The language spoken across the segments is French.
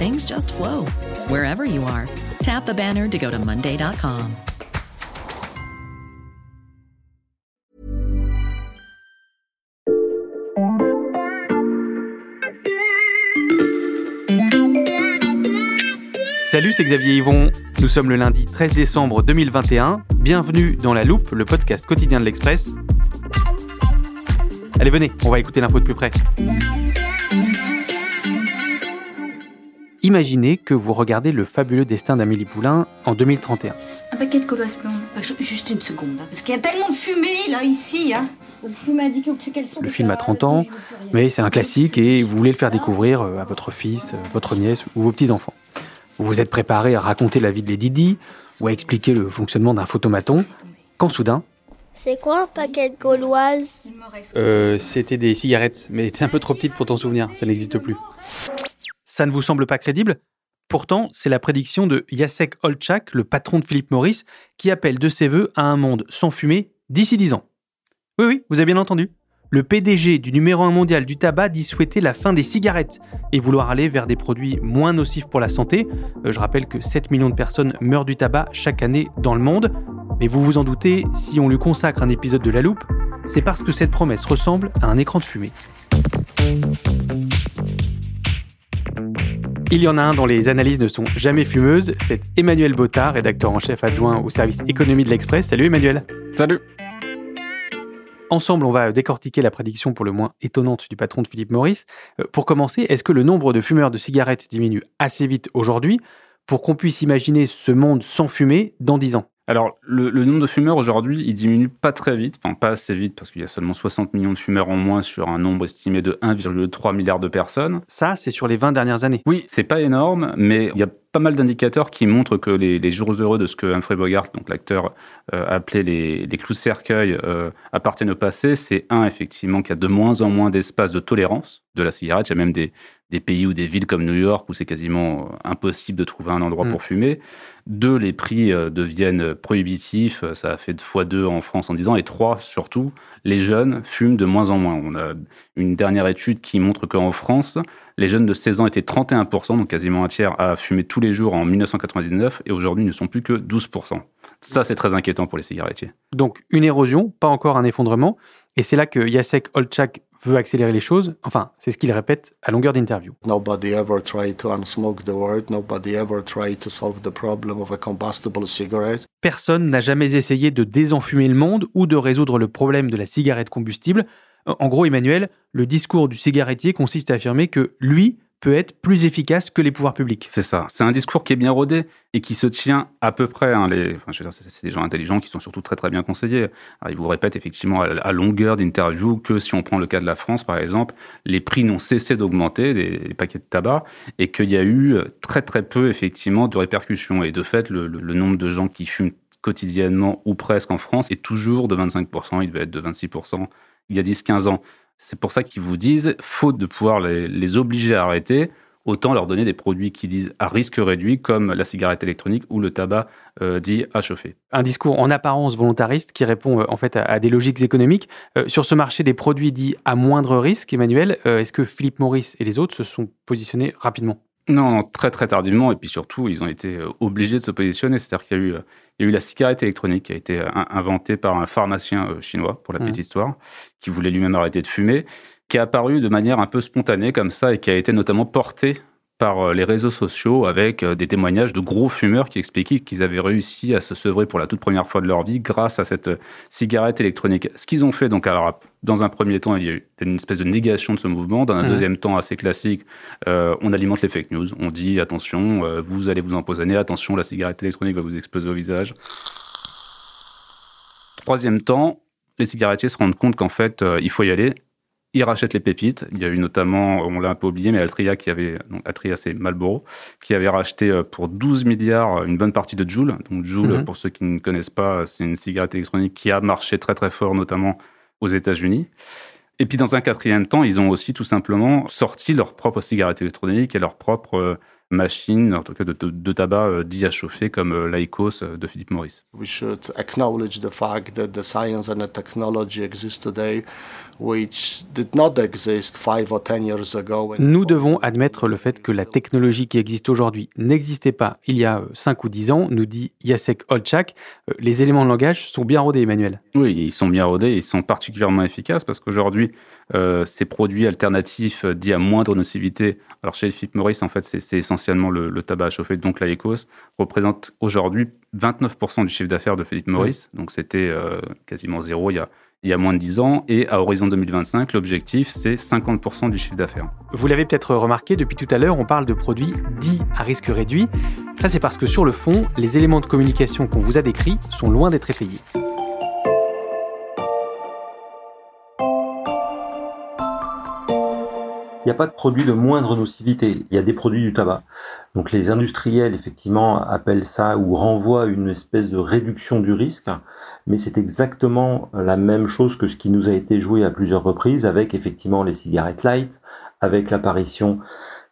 things just flow wherever you are. Tap the banner to go to Monday.com. Salut, c'est Xavier Yvon. Nous sommes le lundi 13 décembre 2021. Bienvenue dans La Loupe, le podcast quotidien de l'Express. Allez, venez, on va écouter l'info de plus près. Imaginez que vous regardez le fabuleux destin d'Amélie Poulain en 2031. Un paquet de blondes. Ah, juste une seconde, hein, parce qu'il y a tellement de fumée là, ici. Hein. Vous m'avez dit qu'elles sont. Le film a 30 ans, mais c'est un classique et vous voulez le faire découvrir euh, à votre fils, euh, votre nièce ou vos petits-enfants. Vous vous êtes préparé à raconter la vie de Lady Di ou à expliquer le fonctionnement d'un photomaton, quand soudain... C'est quoi un paquet de gauloises? Euh, C'était des cigarettes, mais t'es un peu trop petite pour t'en souvenir, ça n'existe plus. Ça ne vous semble pas crédible? Pourtant, c'est la prédiction de Jacek Olczak, le patron de Philip Morris, qui appelle de ses voeux à un monde sans fumée d'ici 10 ans. Oui, oui, vous avez bien entendu le PDG du numéro 1 mondial du tabac dit souhaiter la fin des cigarettes et vouloir aller vers des produits moins nocifs pour la santé. Euh, je rappelle que 7 millions de personnes meurent du tabac chaque année dans le monde. Mais vous vous en doutez, si on lui consacre un épisode de La Loupe, c'est parce que cette promesse ressemble à un écran de fumée. Il y en a un dont les analyses ne sont jamais fumeuses, c'est Emmanuel Bottard, rédacteur en chef adjoint au service économie de l'Express. Salut Emmanuel. Salut. Ensemble, on va décortiquer la prédiction pour le moins étonnante du patron de Philippe Morris. Euh, pour commencer, est-ce que le nombre de fumeurs de cigarettes diminue assez vite aujourd'hui pour qu'on puisse imaginer ce monde sans fumée dans 10 ans? Alors, le, nombre de fumeurs aujourd'hui, il diminue pas très vite, enfin pas assez vite, parce qu'il y a seulement 60 millions de fumeurs en moins sur un nombre estimé de 1,3 milliard de personnes. Ça, c'est sur les 20 dernières années. Oui, c'est pas énorme, mais il y a pas mal d'indicateurs qui montrent que les, jours heureux de ce que Humphrey Bogart, donc l'acteur, euh, appelait les, les clous cercueils, euh, appartiennent au passé. C'est un, effectivement, qu'il y a de moins en moins d'espace de tolérance de la cigarette. Il y a même des, des pays ou des villes comme New York où c'est quasiment euh, impossible de trouver un endroit mm. pour fumer. Deux, les prix euh, deviennent prohibitifs. Ça a fait deux fois deux en France en 10 ans. Et trois, surtout, les jeunes fument de moins en moins. On a une dernière étude qui montre qu'en France, les jeunes de 16 ans étaient 31%, donc quasiment un tiers, à fumer tous les jours en 1999, et aujourd'hui ne sont plus que 12%. Ça, c'est très inquiétant pour les cigarettiers. Donc une érosion, pas encore un effondrement, et c'est là que Jacek Olczak veut accélérer les choses. Enfin, c'est ce qu'il répète à longueur d'interview. Nobody ever tried to unsmoke the world. Nobody ever tried to solve the problem of a combustible cigarette. Personne n'a jamais essayé de désenfumer le monde ou de résoudre le problème de la cigarette combustible. En gros, Emmanuel, le discours du cigarettier consiste à affirmer que lui peut être plus efficace que les pouvoirs publics. C'est ça. C'est un discours qui est bien rodé et qui se tient à peu près. Hein, les, enfin, je veux dire, c'est des gens intelligents qui sont surtout très très bien conseillés. ils vous répètent effectivement à, longueur d'interview que si on prend le cas de la France, par exemple, les prix n'ont cessé d'augmenter des, paquets de tabac et qu'il y a eu très très peu effectivement de répercussions. Et de fait, le, le nombre de gens qui fument quotidiennement ou presque en France est toujours de 25%. Il devait être de 26% il y a 10-15 ans. C'est pour ça qu'ils vous disent, faute de pouvoir les, obliger à arrêter, autant leur donner des produits qui disent à risque réduit, comme la cigarette électronique ou le tabac euh, dit à chauffer. Un discours en apparence volontariste qui répond euh, en fait à, des logiques économiques. Euh, sur ce marché des produits dits à moindre risque, Emmanuel, est-ce que Philippe Maurice et les autres se sont positionnés rapidement? Non, très très tardivement, et puis surtout, ils ont été obligés de se positionner. C'est-à-dire qu'il y a eu il y a eu la cigarette électronique qui a été euh, inventée par un pharmacien euh, chinois, pour la mmh. petite histoire, qui voulait lui-même arrêter de fumer, qui est apparu de manière un peu spontanée comme ça et qui a été notamment portée par les réseaux sociaux avec des témoignages de gros fumeurs qui expliquaient qu'ils avaient réussi à se sevrer pour la toute première fois de leur vie grâce à cette cigarette électronique. Ce qu'ils ont fait, donc, alors, dans un premier temps, il y a eu une espèce de négation de ce mouvement. Dans un mmh. deuxième temps, assez classique, on alimente les fake news. On dit attention, vous allez vous empoisonner, attention, la cigarette électronique va vous exploser au visage. Troisième temps, les cigarettiers se rendent compte qu'en fait, euh, il faut y aller. Ils rachètent les pépites. Il y a eu notamment, on l'a un peu oublié, mais Altria qui avait, donc Altria c'est Marlboro, qui avait racheté euh, pour 12 milliards une bonne partie de Joule. Donc Joule, mhm. pour ceux qui ne connaissent pas, c'est une cigarette électronique qui a marché très très fort, notamment aux États-Unis. Et puis dans un quatrième temps, ils ont aussi tout simplement sorti leur propre cigarette électronique et leur propre euh, machine, en tout cas de, de, de tabac euh, dit à chauffer comme euh, l'Aicos euh, de Philip Morris. We should acknowledge the fact that the science and the technology exist today nous devons admettre le fait que la technologie qui existe aujourd'hui n'existait pas il y a 5 ou 10 ans, nous dit Jacek Olczak. Euh, les éléments de langage sont bien rodés, Emmanuel. Oui, ils sont bien rodés, ils sont particulièrement efficaces parce qu'aujourd'hui, euh, ces produits alternatifs dits à moindre nocivité, alors chez Philip Morris, en fait, c'est essentiellement le, tabac à chauffer, donc l'Aecos, représente aujourd'hui 29% du chiffre d'affaires de Philip Morris. Donc c'était euh, quasiment zéro il y a il y a moins de 10 ans. Et à horizon 2025, l'objectif, c'est 50% du chiffre d'affaires. Vous l'avez peut-être remarqué, depuis tout à l'heure, on parle de produits dits à risque réduit. Ça, c'est parce que sur le fond, les éléments de communication qu'on vous a décrits sont loin d'être effrayés. N'y a pas de produit de moindre nocivité. Il y a des produits du tabac. Donc les industriels, effectivement, appellent ça ou renvoient une espèce de réduction du risque. Mais c'est exactement la même chose que ce qui nous a été joué à plusieurs reprises avec effectivement les cigarettes light, avec l'apparition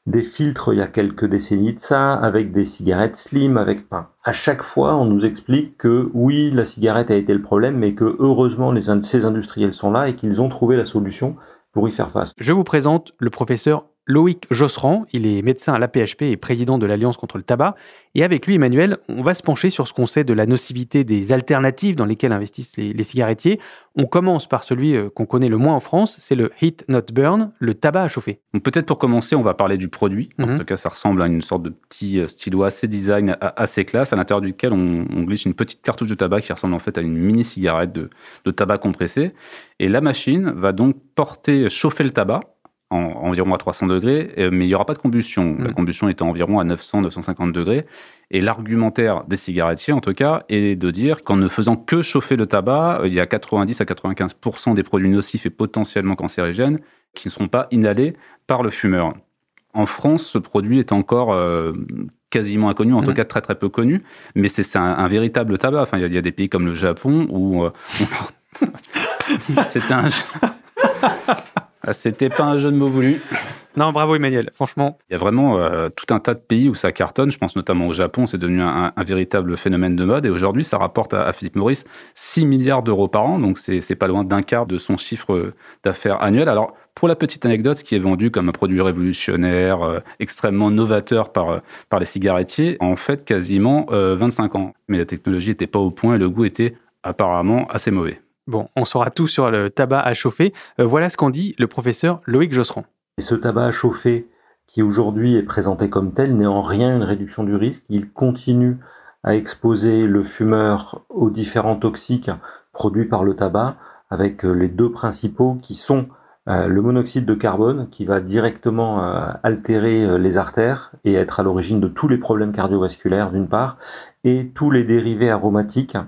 des filtres il y a quelques décennies de ça, avec des cigarettes slim, avec, enfin, à chaque fois, on nous explique que oui, la cigarette a été le problème, mais que heureusement, ces industriels sont là et qu'ils ont trouvé la solution pour y faire face. Je vous présente le professeur Loïc Josserand, il est médecin à l'APHP et président de l'Alliance contre le tabac. Et avec lui, Emmanuel, on va se pencher sur ce qu'on sait de la nocivité des alternatives dans lesquelles investissent les, cigarettiers. On commence par celui euh, qu'on connaît le moins en France, c'est le Heat Not Burn, le tabac à chauffer. Peut-être pour commencer, on va parler du produit. En mhm. tout cas, ça ressemble à une sorte de petit euh, stylo assez design, assez classe, à l'intérieur duquel on, glisse une petite cartouche de tabac qui ressemble en fait à une mini cigarette de, de tabac compressé. Et la machine va donc porter, chauffer le tabac environ à 300 degrés, euh, mais il n'y aura pas de combustion. La mm. combustion est environ à 900-950 degrés. Et l'argumentaire des cigarettiers, en tout cas, est de dire qu'en ne faisant que chauffer le tabac, il y a 90 à 95% des produits nocifs et potentiellement cancérigènes qui ne seront pas inhalés par le fumeur. En France, ce produit est encore euh, quasiment inconnu, en tout mm. cas très très peu connu, mais c'est un, véritable tabac. Enfin, il y, a des pays comme le Japon où euh, c'est un ah, c'était pas un jeu de mots voulu. Non, bravo Emmanuel, franchement. Il y a vraiment euh, tout un tas de pays où ça cartonne. Je pense notamment au Japon, c'est devenu un, véritable phénomène de mode. Et aujourd'hui, ça rapporte à, Philippe Maurice 6 milliards d'euros par an. Donc, c'est pas loin d'un quart de son chiffre d'affaires annuel. Alors, pour la petite anecdote, ce qui est vendu comme un produit révolutionnaire, euh, extrêmement novateur par, euh, par les cigarettiers, en fait, quasiment 25 ans. Mais la technologie n'était pas au point et le goût était apparemment assez mauvais. Bon, on saura tout sur le tabac à chauffer. Euh, voilà ce qu'en dit le professeur Loïc Josserand. Et ce tabac à chauffer, qui aujourd'hui est présenté comme tel, n'est en rien une réduction du risque. Il continue à exposer le fumeur aux différents toxiques produits par le tabac, avec euh, les deux principaux qui sont euh, le monoxyde de carbone, qui va directement altérer les artères et être à l'origine de tous les problèmes cardiovasculaires d'une part, et tous les dérivés aromatiques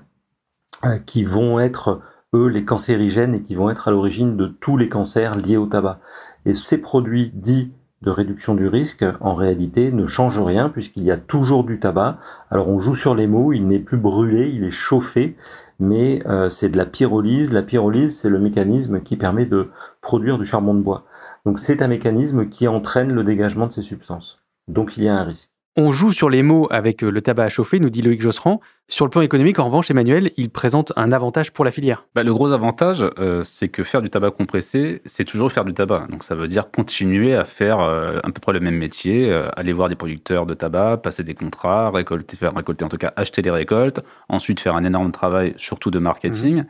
qui vont être eux, les cancérigènes et qui vont être à l'origine de tous les cancers liés au tabac. Et ces produits dits de réduction du risque, en réalité, ne changent rien puisqu'il y a toujours du tabac. Alors on joue sur les mots, il n'est plus brûlé, il est chauffé, mais euh, c'est de la pyrolyse. La pyrolyse, c'est le mécanisme qui permet de produire du charbon de bois. Donc c'est un mécanisme qui entraîne le dégagement de ces substances. Donc il y a un risque. On joue sur les mots avec euh, le tabac à chauffer, nous dit Loïc Josserand. Sur le plan économique, en revanche, Emmanuel, il présente un avantage pour la filière. Bah, le gros avantage, euh, c'est que faire du tabac compressé, c'est toujours faire du tabac. Donc ça veut dire continuer à faire euh, à peu près le même métier, aller voir des producteurs de tabac, passer des contrats, récolter, faire récolter, en tout cas acheter des récoltes, ensuite faire un énorme travail, surtout de marketing.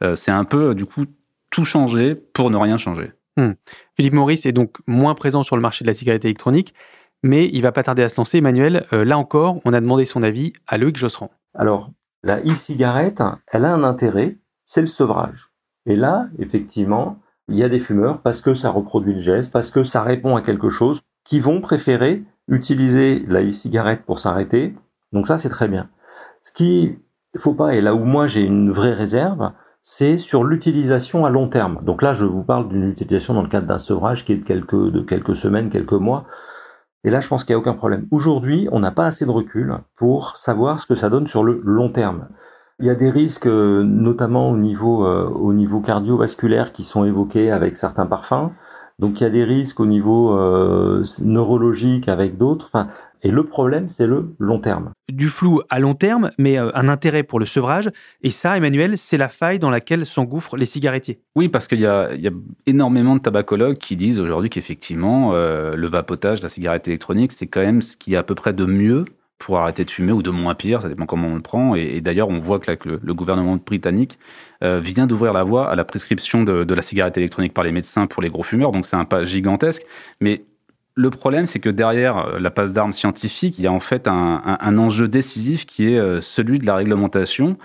Mmh. c'est un peu, du coup, tout changer pour ne rien changer. Mmh. Philippe Maurice est donc moins présent sur le marché de la cigarette électronique. Mais il va pas tarder à se lancer. Emmanuel, euh, là encore, on a demandé son avis à Loïc Josserand. Alors, la e-cigarette, elle a un intérêt, c'est le sevrage. Et là, effectivement, il y a des fumeurs, parce que ça reproduit le geste, parce que ça répond à quelque chose, qui vont préférer utiliser la e-cigarette pour s'arrêter. Donc ça, c'est très bien. Ce qui faut pas, et là où moi j'ai une vraie réserve, c'est sur l'utilisation à long terme. Donc là, je vous parle d'une utilisation dans le cadre d'un sevrage qui est de quelques semaines, quelques mois. Et là, je pense qu'il n'y a aucun problème. Aujourd'hui, on n'a pas assez de recul pour savoir ce que ça donne sur le long terme. Il y a des risques, euh, notamment au niveau, euh, au niveau cardiovasculaire, qui sont évoqués avec certains parfums. Donc il y a des risques au niveau euh, neurologique avec d'autres. Et le problème, c'est le long terme. Du flou à long terme, mais euh, un intérêt pour le sevrage. Et ça, Emmanuel, c'est la faille dans laquelle s'engouffrent les cigarettiers. Oui, parce qu'il y, a énormément de tabacologues qui disent aujourd'hui qu'effectivement, euh, le vapotage, la cigarette électronique, c'est quand même ce qui est à peu près de mieux pour arrêter de fumer ou de moins pire, ça dépend comment on le prend. Et, d'ailleurs, on voit que, le, gouvernement britannique euh, vient d'ouvrir la voie à la prescription de, de, la cigarette électronique par les médecins pour les gros fumeurs. Donc c'est un pas gigantesque. Mais le problème, c'est que derrière euh, la passe d'armes scientifique, il y a en fait un, enjeu décisif qui est euh, celui de la réglementation.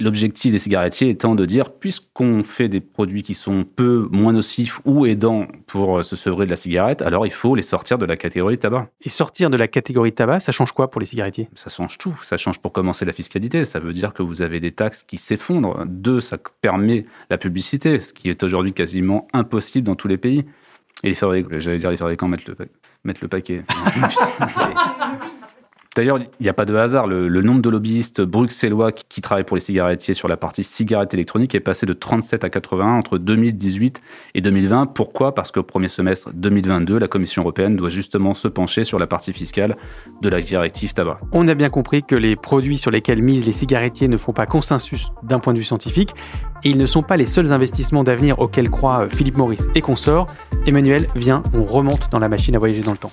L'objectif des cigarettiers étant de dire, puisqu'on fait des produits qui sont peu moins nocifs ou aidants pour euh, se sevrer de la cigarette, alors il faut les sortir de la catégorie tabac. Et sortir de la catégorie tabac, ça change quoi pour les cigarettiers? Ça change tout. Ça change pour commencer la fiscalité. Ça veut dire que vous avez des taxes qui s'effondrent. Deux, ça permet la publicité, ce qui est aujourd'hui quasiment impossible dans tous les pays. Et les fabricants, j'allais dire les fabricants mettent le, mettent le paquet. D'ailleurs, il n'y a pas de hasard. Le, nombre de lobbyistes bruxellois qui, travaillent pour les cigarettiers sur la partie cigarette électronique est passé de 37 à 81 entre 2018 et 2020. Pourquoi? Parce qu'au premier semestre 2022, la Commission européenne doit justement se pencher sur la partie fiscale de la directive tabac. On a bien compris que les produits sur lesquels misent les cigarettiers ne font pas consensus d'un point de vue scientifique et ils ne sont pas les seuls investissements d'avenir auxquels croient Philippe Maurice et consorts. Emmanuel, viens, on remonte dans la machine à voyager dans le temps.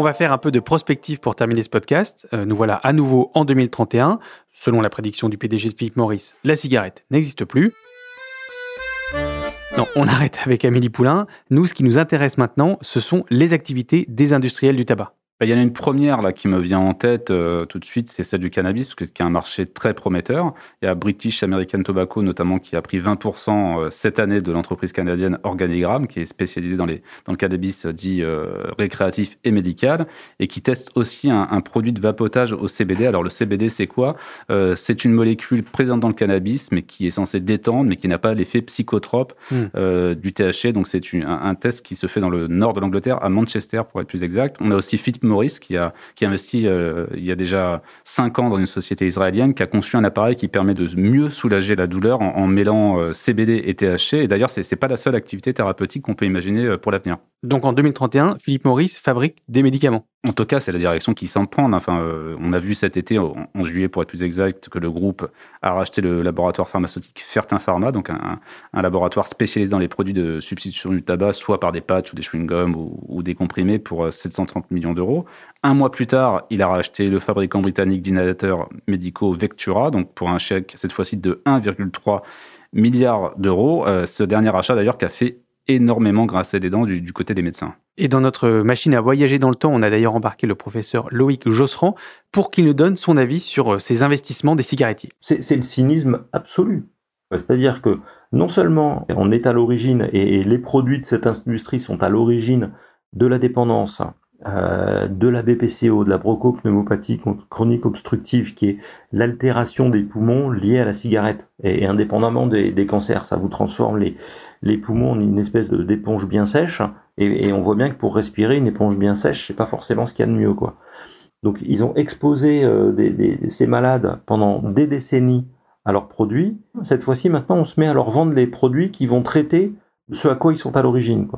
On va faire un peu de prospective pour terminer ce podcast. Euh, nous voilà à nouveau en 2031. Selon la prédiction du PDG de Philippe Maurice, la cigarette n'existe plus. Non, on arrête avec Amélie Poulain. Nous, ce qui nous intéresse maintenant, ce sont les activités des industriels du tabac. Bah, il y en a une première là qui me vient en tête euh, tout de suite, c'est celle du cannabis, parce que qui a un marché très prometteur. Il y a British American Tobacco notamment qui a pris 20% euh, cette année de l'entreprise canadienne Organigram, qui est spécialisée dans, les, dans le cannabis euh, dit récréatif et médical, et qui teste aussi un, un, produit de vapotage au CBD. Alors le CBD, c'est quoi? C'est une molécule présente dans le cannabis, mais qui est censée détendre, mais qui n'a pas l'effet psychotrope hmm. du THC. Donc c'est un, un, test qui se fait dans le nord de l'Angleterre, à Manchester pour être plus exact. On a aussi Philippe Maurice, qui a, qui a investi euh, il y a déjà 5 ans dans une société israélienne, qui a conçu un appareil qui permet de mieux soulager la douleur en, mêlant euh, CBD et THC. Et d'ailleurs, ce n'est pas la seule activité thérapeutique qu'on peut imaginer euh, pour l'avenir. Donc en 2031, Philippe Maurice fabrique des médicaments. En tout cas, c'est la direction qui s'en prend. Enfin, on a vu cet été, en, juillet pour être plus exact, que le groupe a racheté le laboratoire pharmaceutique Fertin Pharma, donc un, laboratoire spécialisé dans les produits de substitution du tabac, soit par des patchs ou des chewing-gums ou, ou, des comprimés pour 730 millions d'euros. Un mois plus tard, il a racheté le fabricant britannique d'inhalateurs médicaux Vectura, donc pour un chèque cette fois-ci de 1,3 milliard d'euros. Euh, ce dernier achat d'ailleurs qui a fait énormément grâce des dents du, côté des médecins. Et dans notre machine à voyager dans le temps, on a d'ailleurs embarqué le professeur Loïc Josserand pour qu'il nous donne son avis sur euh, ces investissements des cigarettiers. C'est le cynisme absolu. C'est-à-dire que non seulement on est à l'origine et les produits de cette industrie sont à l'origine de la dépendance euh, de la BPCO, de la bronchopneumopathie chronique obstructive, qui est l'altération des poumons liée à la cigarette, et, indépendamment des, cancers. Ça vous transforme les, les poumons en une espèce d'éponge bien sèche, et, on voit bien que pour respirer, une éponge bien sèche, c'est pas forcément ce qu'il y a de mieux, quoi. Donc ils ont exposé ces malades pendant des décennies à leurs produits. Cette fois-ci, maintenant, on se met à leur vendre les produits qui vont traiter ce à quoi ils sont à l'origine.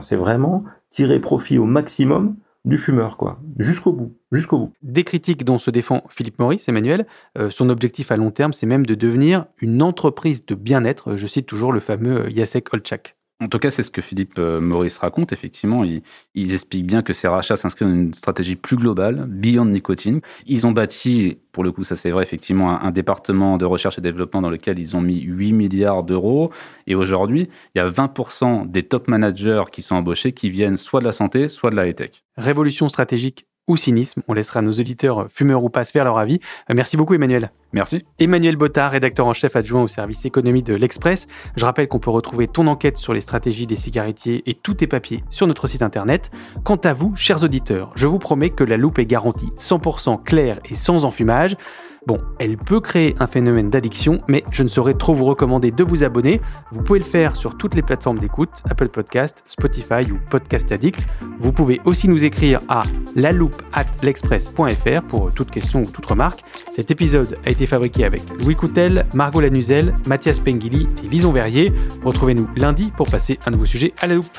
C'est vraiment tirer profit au maximum du fumeur, quoi, jusqu'au bout, jusqu'au bout. Des critiques dont se défend Philippe Maurice, Emmanuel, euh, son objectif à long terme, c'est même de devenir une entreprise de bien-être. Je cite toujours le fameux Jacek Olczak. En tout cas, c'est ce que Philippe euh, Maurice raconte. Effectivement, ils, expliquent bien que ces rachats s'inscrivent dans une stratégie plus globale, Beyond Nicotine. Ils ont bâti, pour le coup, ça c'est vrai, effectivement, un, département de recherche et développement dans lequel ils ont mis 8 milliards d'euros. Et aujourd'hui, il y a 20% des top managers qui sont embauchés qui viennent soit de la santé, soit de la high-tech. Révolution stratégique ou cynisme. On laissera nos auditeurs fumeurs ou pas se faire leur avis. Euh, merci beaucoup Emmanuel. Merci. Emmanuel Bottard, rédacteur en chef adjoint au service économie de l'Express. Je rappelle qu'on peut retrouver ton enquête sur les stratégies des cigarettiers et tous tes papiers sur notre site internet. Quant à vous, chers auditeurs, je vous promets que la loupe est garantie 100% claire et sans enfumage. Bon, elle peut créer un phénomène d'addiction, mais je ne saurais trop vous recommander de vous abonner. Vous pouvez le faire sur toutes les plateformes d'écoute, Apple Podcast, Spotify ou Podcast Addict. Vous pouvez aussi nous écrire à l'express.fr pour toute question ou toute remarque. Cet épisode a été fabriqué avec Louis Coutel, Margot Lanuzel, Mathias Pengili et Lison Verrier. Retrouvez-nous lundi pour passer un nouveau sujet à la loupe.